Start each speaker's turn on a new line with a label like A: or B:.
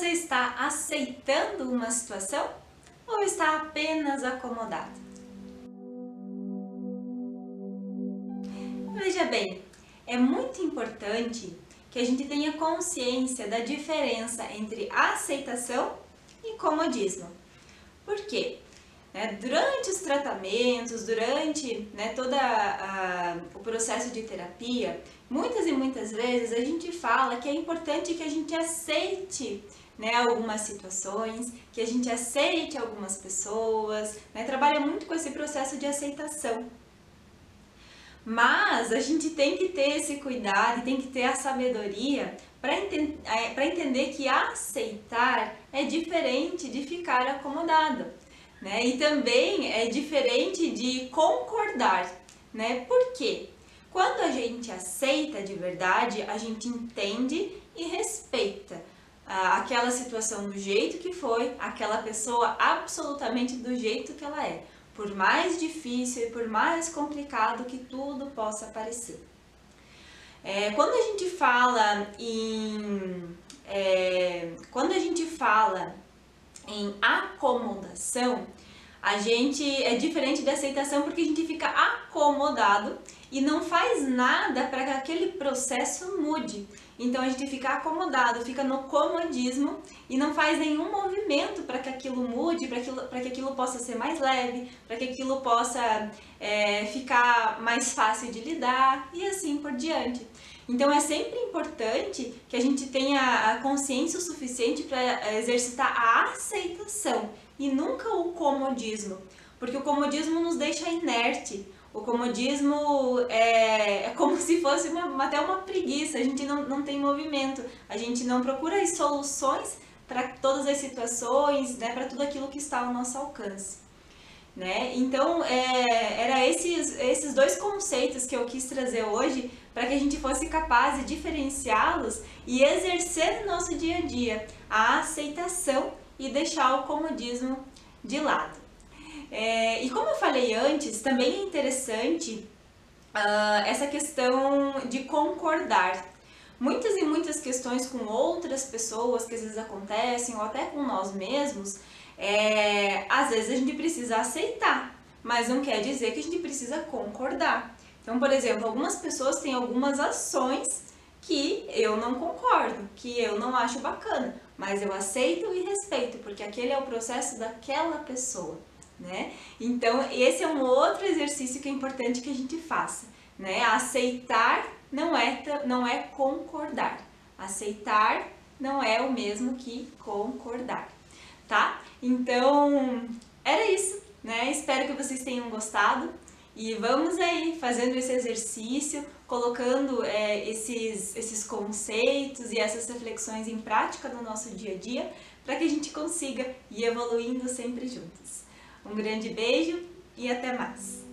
A: você está aceitando uma situação ou está apenas acomodado? Veja bem, é muito importante que a gente tenha consciência da diferença entre aceitação e comodismo. Por quê? Né, durante os tratamentos, durante né, todo o processo de terapia, muitas e muitas vezes a gente fala que é importante que a gente aceite né, algumas situações, que a gente aceite algumas pessoas, né, trabalha muito com esse processo de aceitação. Mas a gente tem que ter esse cuidado tem que ter a sabedoria para ente é, entender que aceitar é diferente de ficar acomodado. Né? E também é diferente de concordar. Né? Por quê? Quando a gente aceita de verdade, a gente entende e aquela situação do jeito que foi, aquela pessoa absolutamente do jeito que ela é por mais difícil e por mais complicado que tudo possa parecer. É, quando a gente fala em é, quando a gente fala em acomodação, a gente é diferente da aceitação porque a gente fica acomodado e não faz nada para que aquele processo mude. Então a gente fica acomodado, fica no comodismo e não faz nenhum movimento para que aquilo mude, para que aquilo possa ser mais leve, para que aquilo possa é, ficar mais fácil de lidar e assim por diante. Então é sempre importante que a gente tenha a consciência o suficiente para exercitar a aceitação e nunca o comodismo, porque o comodismo nos deixa inerte. O comodismo é, é como se fosse uma, até uma preguiça, a gente não, não tem movimento, a gente não procura as soluções para todas as situações, né, para tudo aquilo que está ao nosso alcance. Né? Então, é, era esses, esses dois conceitos que eu quis trazer hoje para que a gente fosse capaz de diferenciá-los e exercer no nosso dia a dia a aceitação e deixar o comodismo de lado. É, e como eu falei antes, também é interessante uh, essa questão de concordar. Muitas e muitas questões com outras pessoas que às vezes acontecem, ou até com nós mesmos, é, às vezes a gente precisa aceitar, mas não quer dizer que a gente precisa concordar. Então, por exemplo, algumas pessoas têm algumas ações que eu não concordo, que eu não acho bacana, mas eu aceito e respeito, porque aquele é o processo daquela pessoa né? Então, esse é um outro exercício que é importante que a gente faça, né? Aceitar não é, não é concordar. Aceitar não é o mesmo que concordar, tá? Então, era isso, né? Espero que vocês tenham gostado e vamos aí fazendo esse exercício, colocando é, esses, esses conceitos e essas reflexões em prática no nosso dia a dia, para que a gente consiga ir evoluindo sempre juntos. Um grande beijo e até mais!